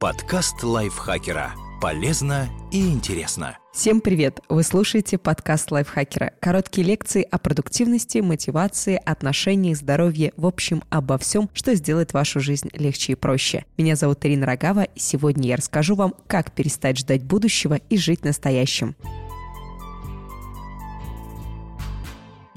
Подкаст лайфхакера. Полезно и интересно. Всем привет! Вы слушаете подкаст лайфхакера. Короткие лекции о продуктивности, мотивации, отношениях, здоровье, в общем, обо всем, что сделает вашу жизнь легче и проще. Меня зовут Ирина Рогава, и сегодня я расскажу вам, как перестать ждать будущего и жить настоящим.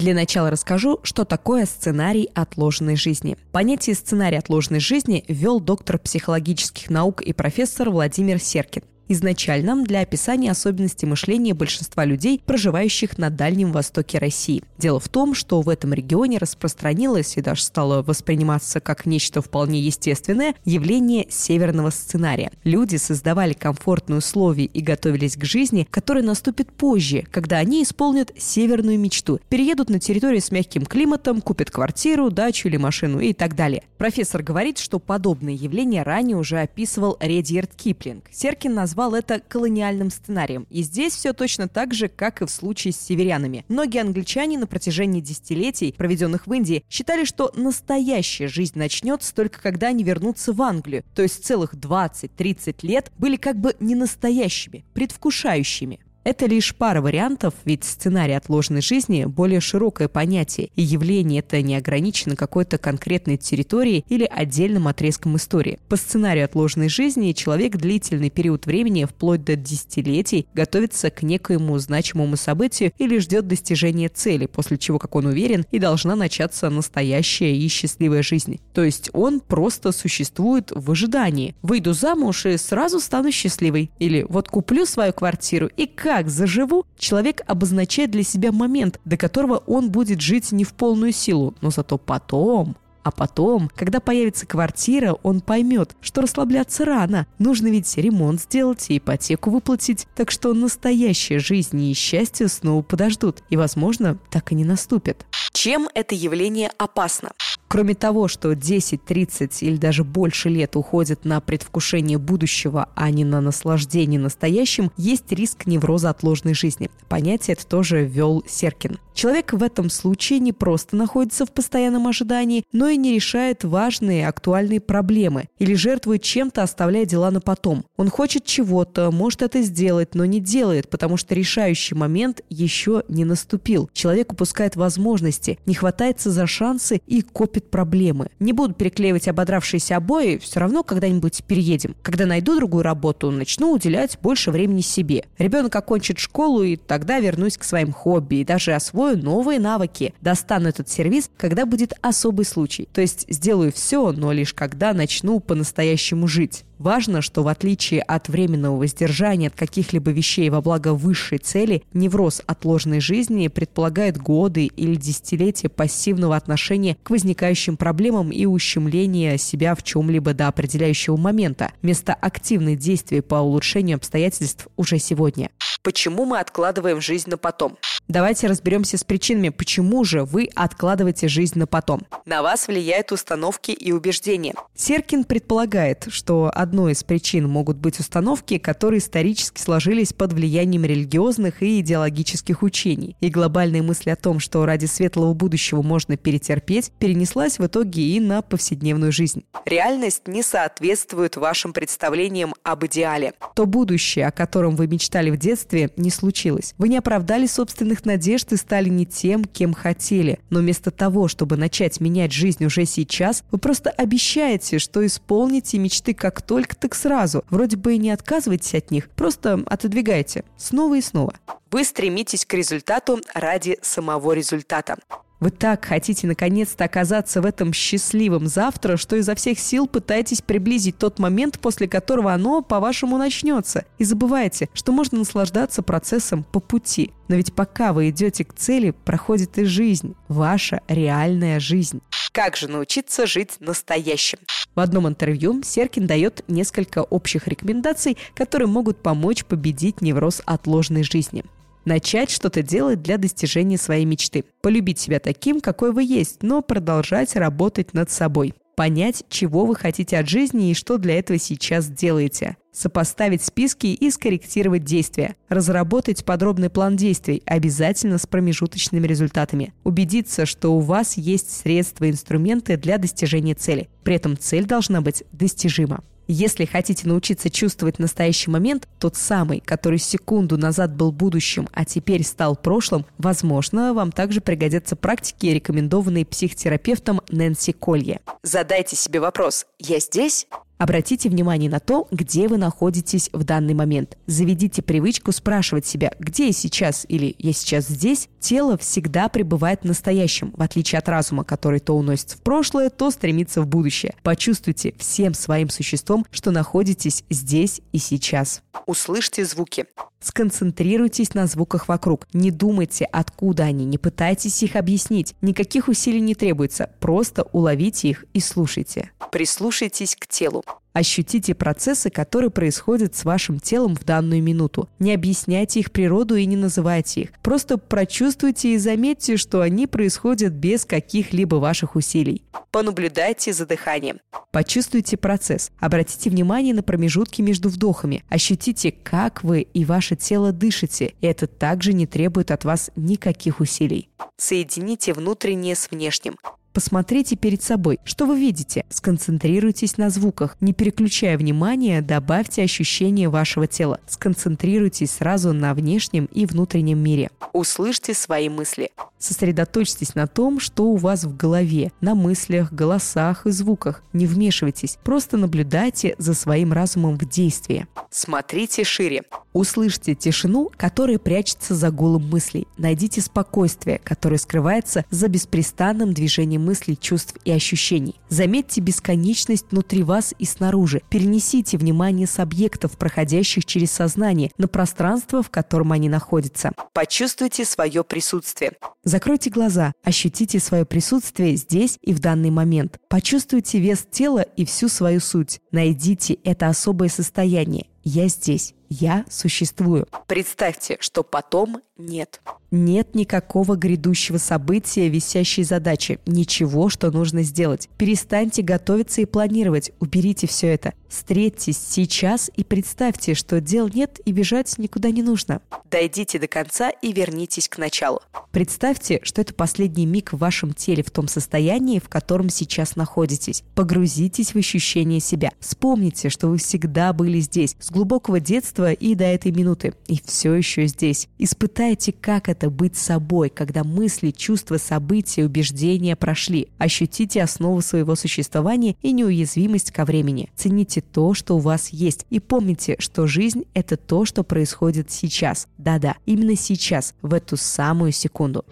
Для начала расскажу, что такое сценарий отложенной жизни. Понятие сценария отложенной жизни ввел доктор психологических наук и профессор Владимир Серкин изначально для описания особенностей мышления большинства людей, проживающих на Дальнем Востоке России. Дело в том, что в этом регионе распространилось и даже стало восприниматься как нечто вполне естественное явление северного сценария. Люди создавали комфортные условия и готовились к жизни, которая наступит позже, когда они исполнят северную мечту, переедут на территорию с мягким климатом, купят квартиру, дачу или машину и так далее. Профессор говорит, что подобные явления ранее уже описывал Редьярд Киплинг. Серкин назвал назвал это колониальным сценарием. И здесь все точно так же, как и в случае с северянами. Многие англичане на протяжении десятилетий, проведенных в Индии, считали, что настоящая жизнь начнется только когда они вернутся в Англию. То есть целых 20-30 лет были как бы не настоящими, предвкушающими. Это лишь пара вариантов, ведь сценарий отложенной жизни – более широкое понятие, и явление это не ограничено какой-то конкретной территорией или отдельным отрезком истории. По сценарию отложенной жизни человек длительный период времени, вплоть до десятилетий, готовится к некоему значимому событию или ждет достижения цели, после чего, как он уверен, и должна начаться настоящая и счастливая жизнь. То есть он просто существует в ожидании. Выйду замуж и сразу стану счастливой. Или вот куплю свою квартиру и как как заживу, человек обозначает для себя момент, до которого он будет жить не в полную силу, но зато потом а потом, когда появится квартира, он поймет, что расслабляться рано. Нужно ведь ремонт сделать и ипотеку выплатить. Так что настоящая жизнь и счастье снова подождут. И, возможно, так и не наступят. Чем это явление опасно? Кроме того, что 10, 30 или даже больше лет уходит на предвкушение будущего, а не на наслаждение настоящим, есть риск невроза отложенной жизни. Понятие это тоже ввел Серкин. Человек в этом случае не просто находится в постоянном ожидании, но и не решает важные актуальные проблемы или жертвует чем-то, оставляя дела на потом. Он хочет чего-то, может это сделать, но не делает, потому что решающий момент еще не наступил. Человек упускает возможности, не хватается за шансы и копит проблемы. Не буду переклеивать ободравшиеся обои, все равно когда-нибудь переедем. Когда найду другую работу, начну уделять больше времени себе. Ребенок окончит школу, и тогда вернусь к своим хобби и даже освою новые навыки, достану этот сервис, когда будет особый случай. То есть сделаю все, но лишь когда начну по-настоящему жить. Важно, что в отличие от временного воздержания от каких-либо вещей во благо высшей цели, невроз отложенной жизни предполагает годы или десятилетия пассивного отношения к возникающим проблемам и ущемления себя в чем-либо до определяющего момента, вместо активных действий по улучшению обстоятельств уже сегодня. Почему мы откладываем жизнь на потом? Давайте разберемся с причинами, почему же вы откладываете жизнь на потом. На вас влияют установки и убеждения. Серкин предполагает, что одной из причин могут быть установки, которые исторически сложились под влиянием религиозных и идеологических учений. И глобальная мысль о том, что ради светлого будущего можно перетерпеть, перенеслась в итоге и на повседневную жизнь. Реальность не соответствует вашим представлениям об идеале. То будущее, о котором вы мечтали в детстве, не случилось. Вы не оправдали собственных надежд и стали не тем, кем хотели. Но вместо того, чтобы начать менять жизнь уже сейчас, вы просто обещаете, что исполните мечты как только, так сразу. Вроде бы и не отказывайтесь от них, просто отодвигайте снова и снова. Вы стремитесь к результату ради самого результата. Вы так хотите наконец-то оказаться в этом счастливом завтра, что изо всех сил пытаетесь приблизить тот момент, после которого оно, по-вашему, начнется. И забывайте, что можно наслаждаться процессом по пути. Но ведь пока вы идете к цели, проходит и жизнь, ваша реальная жизнь. Как же научиться жить настоящим? В одном интервью Серкин дает несколько общих рекомендаций, которые могут помочь победить невроз отложенной жизни. Начать что-то делать для достижения своей мечты. Полюбить себя таким, какой вы есть, но продолжать работать над собой. Понять, чего вы хотите от жизни и что для этого сейчас делаете. Сопоставить списки и скорректировать действия. Разработать подробный план действий, обязательно с промежуточными результатами. Убедиться, что у вас есть средства и инструменты для достижения цели. При этом цель должна быть достижима. Если хотите научиться чувствовать настоящий момент, тот самый, который секунду назад был будущим, а теперь стал прошлым, возможно, вам также пригодятся практики, рекомендованные психотерапевтом Нэнси Колье. Задайте себе вопрос «Я здесь?» Обратите внимание на то, где вы находитесь в данный момент. Заведите привычку спрашивать себя, где я сейчас или я сейчас здесь. Тело всегда пребывает в настоящем, в отличие от разума, который то уносится в прошлое, то стремится в будущее. Почувствуйте всем своим существом, что находитесь здесь и сейчас. Услышьте звуки. Сконцентрируйтесь на звуках вокруг. Не думайте, откуда они, не пытайтесь их объяснить. Никаких усилий не требуется, просто уловите их и слушайте. Прислушайтесь к телу. Ощутите процессы, которые происходят с вашим телом в данную минуту. Не объясняйте их природу и не называйте их. Просто прочувствуйте и заметьте, что они происходят без каких-либо ваших усилий. Понаблюдайте за дыханием. Почувствуйте процесс. Обратите внимание на промежутки между вдохами. Ощутите, как вы и ваше тело дышите. Это также не требует от вас никаких усилий. Соедините внутреннее с внешним. Посмотрите перед собой, что вы видите. Сконцентрируйтесь на звуках. Не переключая внимание, добавьте ощущение вашего тела. Сконцентрируйтесь сразу на внешнем и внутреннем мире. Услышьте свои мысли. Сосредоточьтесь на том, что у вас в голове, на мыслях, голосах и звуках. Не вмешивайтесь, просто наблюдайте за своим разумом в действии. Смотрите шире. Услышьте тишину, которая прячется за гулом мыслей. Найдите спокойствие, которое скрывается за беспрестанным движением мыслей, чувств и ощущений. Заметьте бесконечность внутри вас и снаружи. Перенесите внимание с объектов, проходящих через сознание, на пространство, в котором они находятся. Почувствуйте свое присутствие. Закройте глаза, ощутите свое присутствие здесь и в данный момент. Почувствуйте вес тела и всю свою суть. Найдите это особое состояние. Я здесь. Я существую. Представьте, что потом нет. Нет никакого грядущего события, висящей задачи, ничего, что нужно сделать. Перестаньте готовиться и планировать, уберите все это. Встретьтесь сейчас и представьте, что дел нет и бежать никуда не нужно. Дойдите до конца и вернитесь к началу. Представьте, что это последний миг в вашем теле в том состоянии, в котором сейчас находитесь. Погрузитесь в ощущение себя. Вспомните, что вы всегда были здесь, с глубокого детства и до этой минуты, и все еще здесь. Испытайте, как это быть собой, когда мысли, чувства, события, убеждения прошли. Ощутите основу своего существования и неуязвимость ко времени. Цените то, что у вас есть. И помните, что жизнь – это то, что происходит сейчас. Да-да, именно сейчас, в эту самую секунду.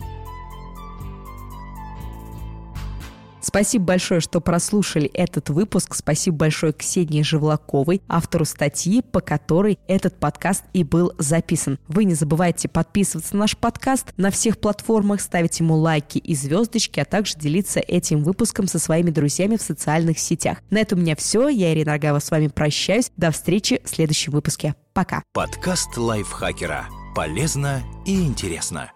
Спасибо большое, что прослушали этот выпуск. Спасибо большое Ксении Живлаковой, автору статьи, по которой этот подкаст и был записан. Вы не забывайте подписываться на наш подкаст на всех платформах, ставить ему лайки и звездочки, а также делиться этим выпуском со своими друзьями в социальных сетях. На этом у меня все. Я, Ирина Рогава, с вами прощаюсь. До встречи в следующем выпуске. Пока. Подкаст лайфхакера. Полезно и интересно.